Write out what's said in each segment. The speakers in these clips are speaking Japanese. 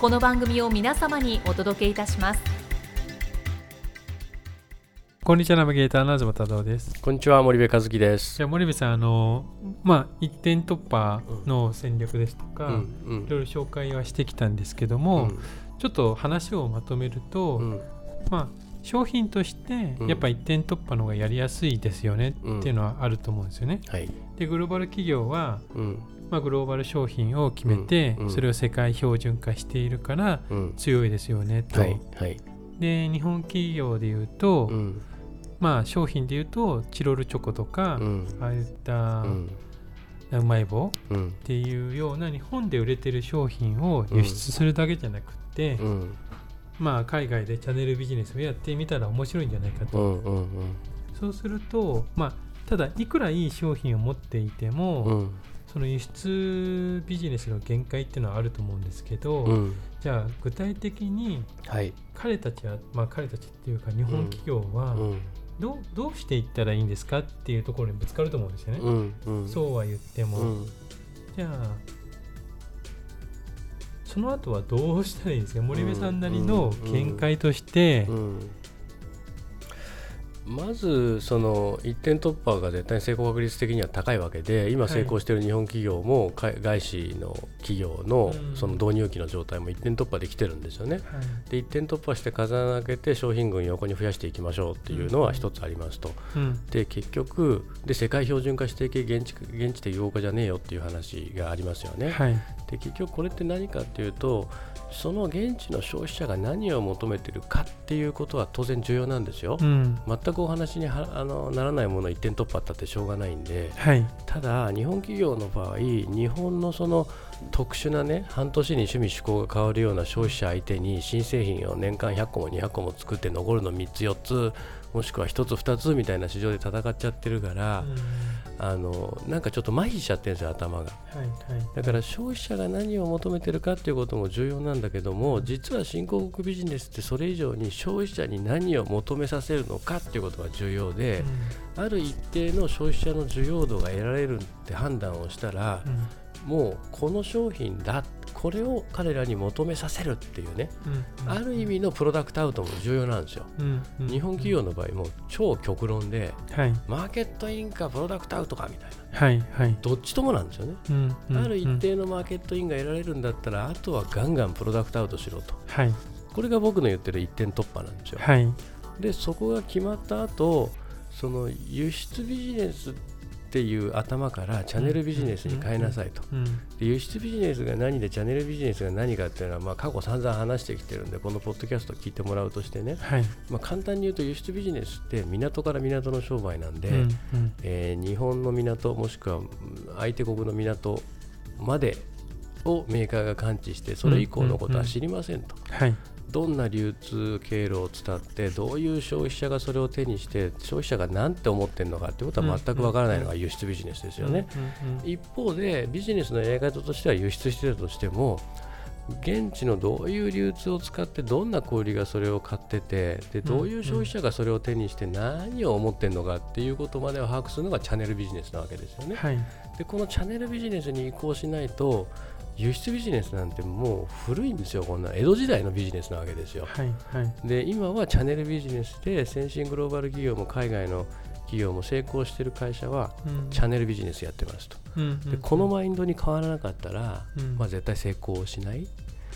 この番組を皆様にお届けいたします。こんにちはナビゲーターの東太郎です。こんにちは森部和樹です。じゃあ森部さんあのまあ一点突破の戦略ですとか、うんうん。いろいろ紹介はしてきたんですけども、うん。ちょっと話をまとめると、うん。まあ商品としてうん。やっぱ一点突破の方がやりやすいですよねっていうのはあると思うんですよね。はい。でグローバル企業は、うんまあ、グローバル商品を決めて、それを世界標準化しているからうん。強いですよねと。はいはい。で日本企業でいうと、うん。まあ商品でいうとチロルチョコとか、うん。ああいったうまい棒うん。っていうような日本で売れてる商品を輸出するだけじゃなくって、うん。まあ海外でチャンネルビジネスをやってみたら面白いんじゃないかと、そうするとまあただいくらいい商品を持っていても、うんその輸出ビジネスの限界っていうのはあると思うんですけど、うん。じゃあ具体的にはい。彼たちはまあ彼たちっていうか日本企業はうん。どうどうしていったらいいんですかっていうところにぶつかると思うんですよね。うん。うん。そうは言っても、うん。じゃあその後はどうしたらいいですか？森部さんなりの見解として、うんまずその一点突破が絶対に成功確率的には高いわけで今成功している日本企業も海外資の企業のうんその導入期の状態も一点突破できてるんですよね。はいで一点突破して風穴開けて商品群横に増やしていきましょうっていうのは一つありますと。うんで結局で世界標準化していけ現地現地適合化じゃねえよっていう話がありますよね。はいで結局これって何かっていうとその現地の消費者が何を求めてるかっていうことは当然重要なんですよ。うん。全くお話にはあのならないものを一点突破ったってしょうがないんで。はい。ただ日本企業の場合日本のその特殊なね半年に趣味趣向が変わるような消費者相手に新製品を年間100個も200個も作って残るの3つ4つもしくは1つ2つみたいな市場で戦っちゃってるから、あのなんかちょっと麻痺しちゃってるんですよ頭が。はいはい。だから消費者が何を求めてるかっていうことも重要なんだけども実は新興国ビジネスってそれ以上に消費者に何を求めさせるのかっていうことが重要である一定の消費者の需要度が得られるって判断をしたらうん。もうこの商品だこれを彼らに求めさせるっていうねうんある意味のプロダクトアウトも重要なんですよ。うんうん日本企業の場合も超極論ではい。マーケットインかプロダクトアウトかみたいな。はいはい。どっちともなんですよね。うんうんある一うん定のマーケットインが得られるんだったら、あとはガンガンプロダクトアウトしろと。はい。これが僕の言ってる一点突破なんですよ。はい。で、そこが決まった後、その輸出ビジネスっていう頭からチャンネルビジネスに変えなさいと。うんで輸出ビジネスが何でチャンネルビジネスが何かっていうのは、まあ、過去散々話してきてるんで、このポッドキャスト聞いてもらうとしてね、はい。まあ、簡単に言うと輸出ビジネスって港から港の商売なんで、うんうん。えー日本の港もしくはうん相手国の港までをメーカーが感知してそれ以降のことは知りませんと、はいどんな流通経路を伝ってどういう消費者がそれを手にして消費者が何て思ってるのかってことは全くわからないのが輸出ビジネスですよね、一方でビジネスのやり方としては輸出してたとしても現地のどういう流通を使ってどんな小売りがそれを買っててでどういう消費者がそれを手にして何を思ってるのかっていうことまでを把握するのがチャンネルビジネスなわけですよね。はい。でこのチャンネルビジネスに移行しないと輸出ビジネスなんてもう古いんですよ。こんな江戸時代のビジネスなわけですよ。はいはい。で今はチャンネルビジネスで先進グローバル企業も海外の企業も成功している会社はうん。チャンネルビジネスやってますと。うんうん。でこのマインドに変わらなかったら、うん。まあ、絶対成功しない。はい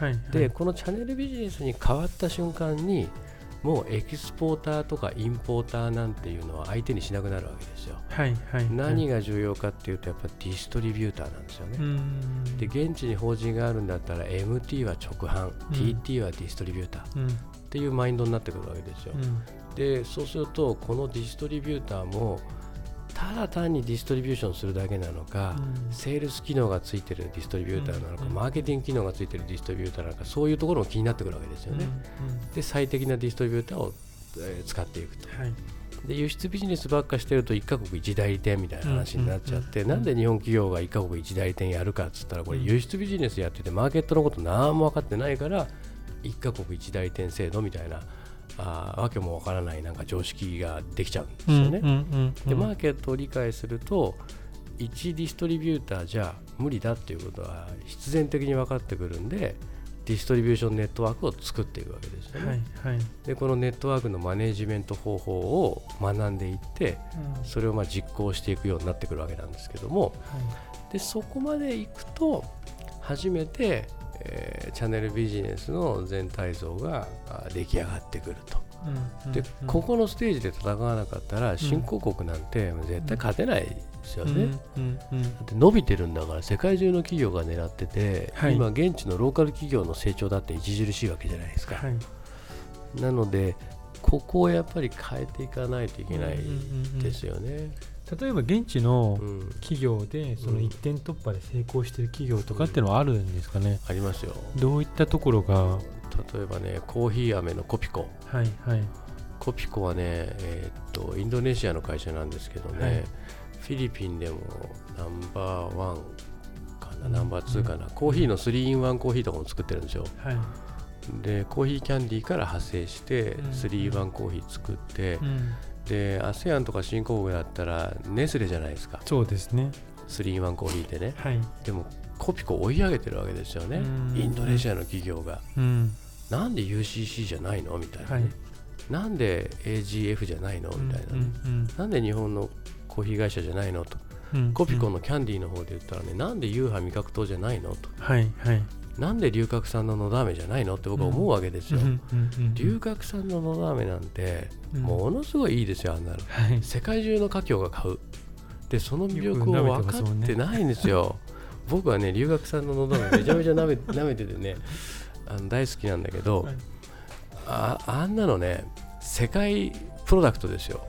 はい。でこのチャンネルビジネスに変わった瞬間にもうエキスポーターとかインポーターなんていうのは相手にしなくなるわけですよ。はいはい何がが重要かっていうとやっぱディストリビューターなんですよね。うんで現地に法人があるんだったら MT は直販、うん TT はディストリビューターっうんていうマインドになってくるわけですよ。うんでそうするとこのディストリビューターもただ単にディストリビューションするだけなのか、うん。セールス機能がついてるディストリビューターなのか、うん。マーケティング機能がついてるディストリビューターなのかそういうところも気になってくるわけですよね。で最適なディストリビューターを、えー使っていくと。はい。で輸出ビジネスばっかしてると1カ国1代理店みたいな話になっちゃって、なんで日本企業が1カ国1代理店やるかっつったらこれうん。輸出ビジネスやっててマーケットのこと何も分かってないから1カ国1代理店制度みたいなあーわけもわからないなんか常識ができちゃうんですよね。うんうんでマーケットを理解すると1ディストリビューターじゃ無理だっていうことは必然的に分かってくるんでディストリビューションネットワークを作っていくわけですよね。はいはい。でこのネットワークのマネジメント方法を学んでいってそれをまあ実行していくようになってくるわけなんですけども。でそこまでいくと初めて、えーチャンネルビジネスの全体像があ出来上がってくると。でここのステージで戦わなかったら新興国なんて絶対勝てないですよね。うんうんだって伸びてるんだから世界中の企業が狙ってて、はい。今現地のローカル企業の成長だって著しいわけじゃないですか、はい。なのでここをやっぱり変えていかないといけないうんうんうんですよね。例えば現地のうん。企業でそのうん。一点突破で成功してる企業とかっていうのはあるんですかね、ありますよ。どういったところが？例えばねコーヒー飴のコピコ。はいはい。コピコはね、えーっとインドネシアの会社なんですけどね、はい。フィリピンでもナンバーワンかな、うん。ナンバーツーかな、コーヒーの 3in1 コーヒーとかも作ってるんですよ。はい。でコーヒーキャンディーから派生してうん。3in1 コーヒー作って、うんで ASEAN とか新興国だったらネスレじゃないですか。そうですね。3in1 コーヒーってね。はい。でもコピコ追い上げてるわけですよね。うん。インドネシアの企業が。うん。なんで UCC じゃないのみたいなね、はい。なんで AGF じゃないのみたいなね、うんなんで日本のコーヒー会社じゃないのと。うんうん。コピコのキャンディーの方で言ったらねなんで UFA 味覚糖じゃないのと。はいはいなんで龍角散ののど飴じゃないのって僕は思うわけですよ、龍角散ののど飴なんてうん。ものすごいいいですよあんなの。はい。世界中の華僑が買う。でその魅力を分かってないんですよ。僕はね龍角散ののど飴めちゃめちゃ舐め 舐めててねあの大好きなんだけど、はい。ああんなのね世界プロダクトですよ。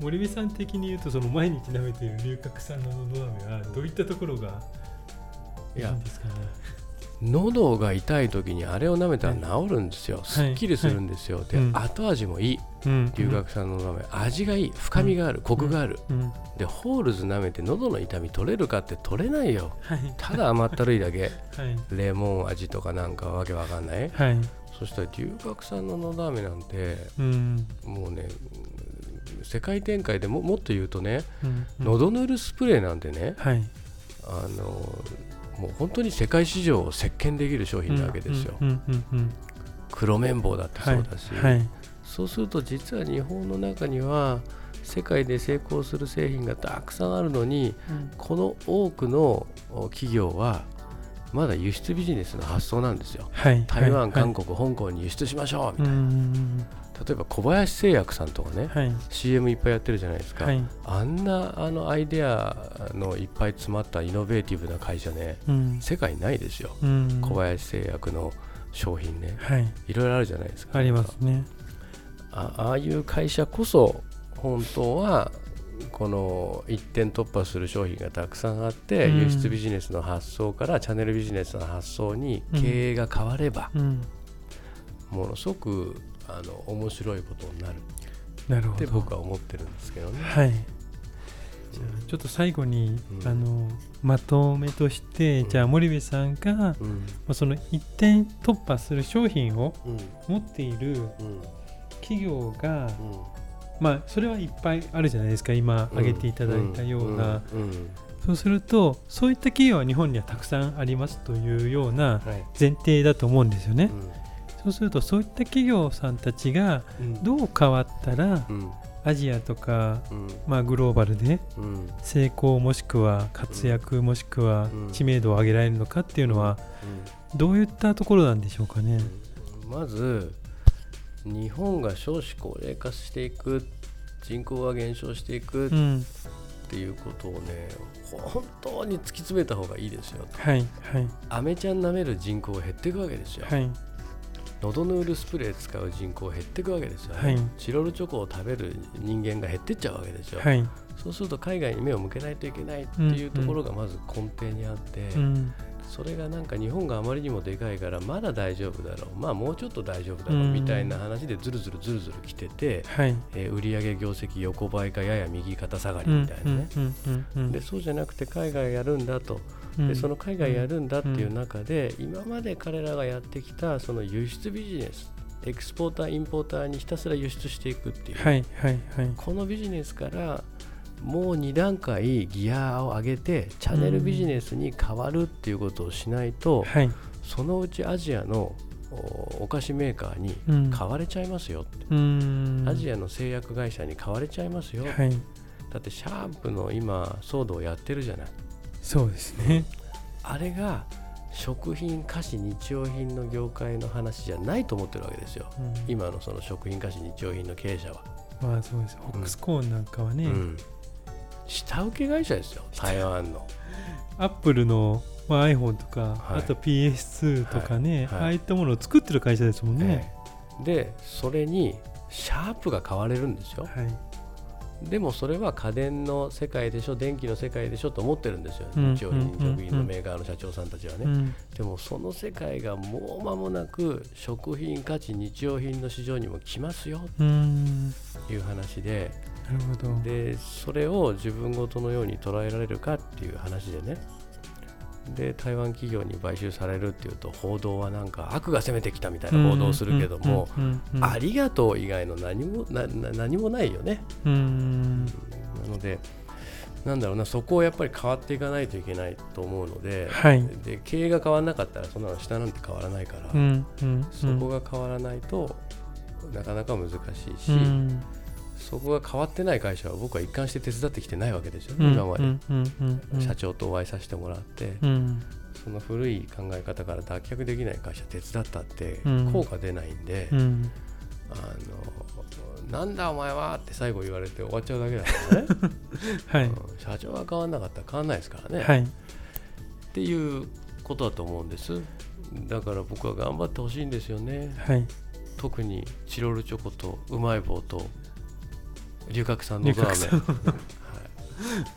森部さん的に言うとその毎日舐めている龍角散ののど飴はどういったところがいいんですかね？喉が痛い時にあれを舐めたら治るんですよ、すっきりするんですよ、で、うん。後味もいい。うん。龍角散ののど飴味がいい。深みがある、コクがある、うん。でホールズ舐めて喉の痛み取れるかって取れないよ。はい。ただ甘ったるいだけ。はい。レモン味とかなんかわけわかんない。はい。そしたら龍角散ののど飴なんてうん。もうねうん世界展開でももっと言うとねうん。うん。のどぬるスプレーなんてねはい。あのもう本当に世界市場を席巻できる商品なわけですよ、うんうんうんうん黒綿棒だってそうだし、はいはい。そうすると実は日本の中には世界で成功する製品がたくさんあるのにこの多くのお企業はまだ輸出ビジネスの発想なんですよはい台湾、はい韓国、香港に輸出しましょうみたいな、うんうん例えば小林製薬さんとかね、はい。CM いっぱいやってるじゃないですか、はい。あんなあのアイデアのいっぱい詰まったイノベーティブな会社ねうん。世界にないですよ、うん。小林製薬の商品ね。はい。いろいろあるじゃないですか。ありますね。あああいう会社こそ本当はこの一点突破する商品がたくさんあって、うん。輸出ビジネスの発想からチャンネルビジネスの発想に経営が変われば、うん。ものすごくあの面白いことになる。ってなるほど。僕は思ってるんですけどね。はい。じゃあちょっと最後に、うん。あのまとめとして、うん。じゃあ森部さんが、まうん。あその一点突破する商品をうん。持っているうん。企業が、うん。まあそれはいっぱいあるじゃないですか今挙げていただいたような、そうするとそういった企業は日本にはたくさんありますというようなはい。前提だと思うんですよね、うそうするとそういった企業さんたちがん。どう変わったらうん。アジアとか、うん。まあ、グローバルでうん。成功もしくは活躍もしくはうん。知名度を上げられるのかっていうのはどういったところなんでしょうかね？うん。まず日本が少子高齢化していく人口が減少していくっうん、ていうことをね本当に突き詰めた方がいいですよはいはい。アメちゃん舐める人口が減っていくわけですよ、はい喉のウールスプレー使う人口減っていくわけですよ、ね。はい。チロルチョコを食べる人間が減っていっちゃうわけですよ、はい。そうすると海外に目を向けないといけないっていうところがまず根底にあって、うん。それがなんか日本があまりにもでかいからまだ大丈夫だろう。まあもうちょっと大丈夫だろううん。みたいな話でずるずるずるずる来てて、はい。えー売上業績横ばいかやや右肩下がりうんみたいなね、うん。うん。うん。でそうじゃなくて海外やるんだと、うんでその海外やるんだっていう中で、今まで彼らがやってきたその輸出ビジネスエクスポーターインポーターにひたすら輸出していくっていう、はいはいはい。このビジネスからもう2段階ギアを上げてチャンネルビジネスに変わるっていうことをしないと、はい。そのうちアジアのおお菓子メーカーにうん買われちゃいますよって、うん。アジアの製薬会社に買われちゃいますよ、はい。だってシャープの今騒動やってるじゃないそうですね。あれが食品菓子日用品の業界の話じゃないと思ってるわけですよ。うん。今のその食品菓子日用品の経営者は、まあそうです。ホックスコーンなんかはね、うん。下請け会社ですよ台湾の。アップルの、まあ、iPhone とか、はい。あと PS2 とかね、はい。はい。ああいったものを作ってる会社ですもんね。ええ。でそれにシャープが買われるんですよ。はい。でもそれは家電の世界でしょ電気の世界でしょと思ってるんですよ、うん日用品食品のメーカーの社長さんたちはね、うんでもその世界がもう間もなく食品価値日用品の市場にも来ますようん。という話で。なるほど。でそれを自分ごとのように捉えられるかっていう話でねで台湾企業に買収されるっていうと報道はなんか悪が攻めてきたみたいな報道をするけども、うんうんうんうん。ありがとう以外の何もなな何もないよね。うん。なのでなんだろうなそこをやっぱり変わっていかないといけないと思うので,、はい。で経営が変わらなかったらそんなの下なんて変わらないから、うんうん。そこが変わらないとなかなか難しいし、うんそこが変わってない会社は僕は一貫して手伝ってきてないわけですよ、うん今まで、うん社長とお会いさせてもらって、うん。その古い考え方から脱却できない会社手伝ったってうん。効果出ないんで、うん。あのなんだお前はって最後言われて終わっちゃうだけだからね、はい。うん社長が変わんなかったら変わんないですからね、はい。っていうことだと思うんです。だから僕は頑張ってほしいんですよね。はい。特にチロルチョコとうまい棒と龍角散のドラメ龍角散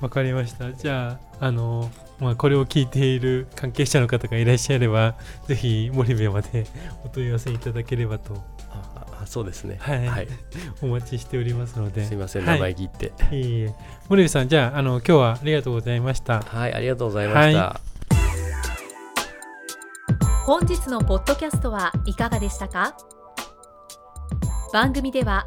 わかりました。じゃああのまあこれを聞いている関係者の方がいらっしゃればぜひ森部までお問い合わせいただければと。ああそうですね。はい。はい、お待ちしておりますので。すいませんはい。名前切って。いえいえ。森部さん、じゃあ、あの、今日はありがとうございました。はい、ありがとうございました、は本日のポッドキャストはいかがでしたか？番組では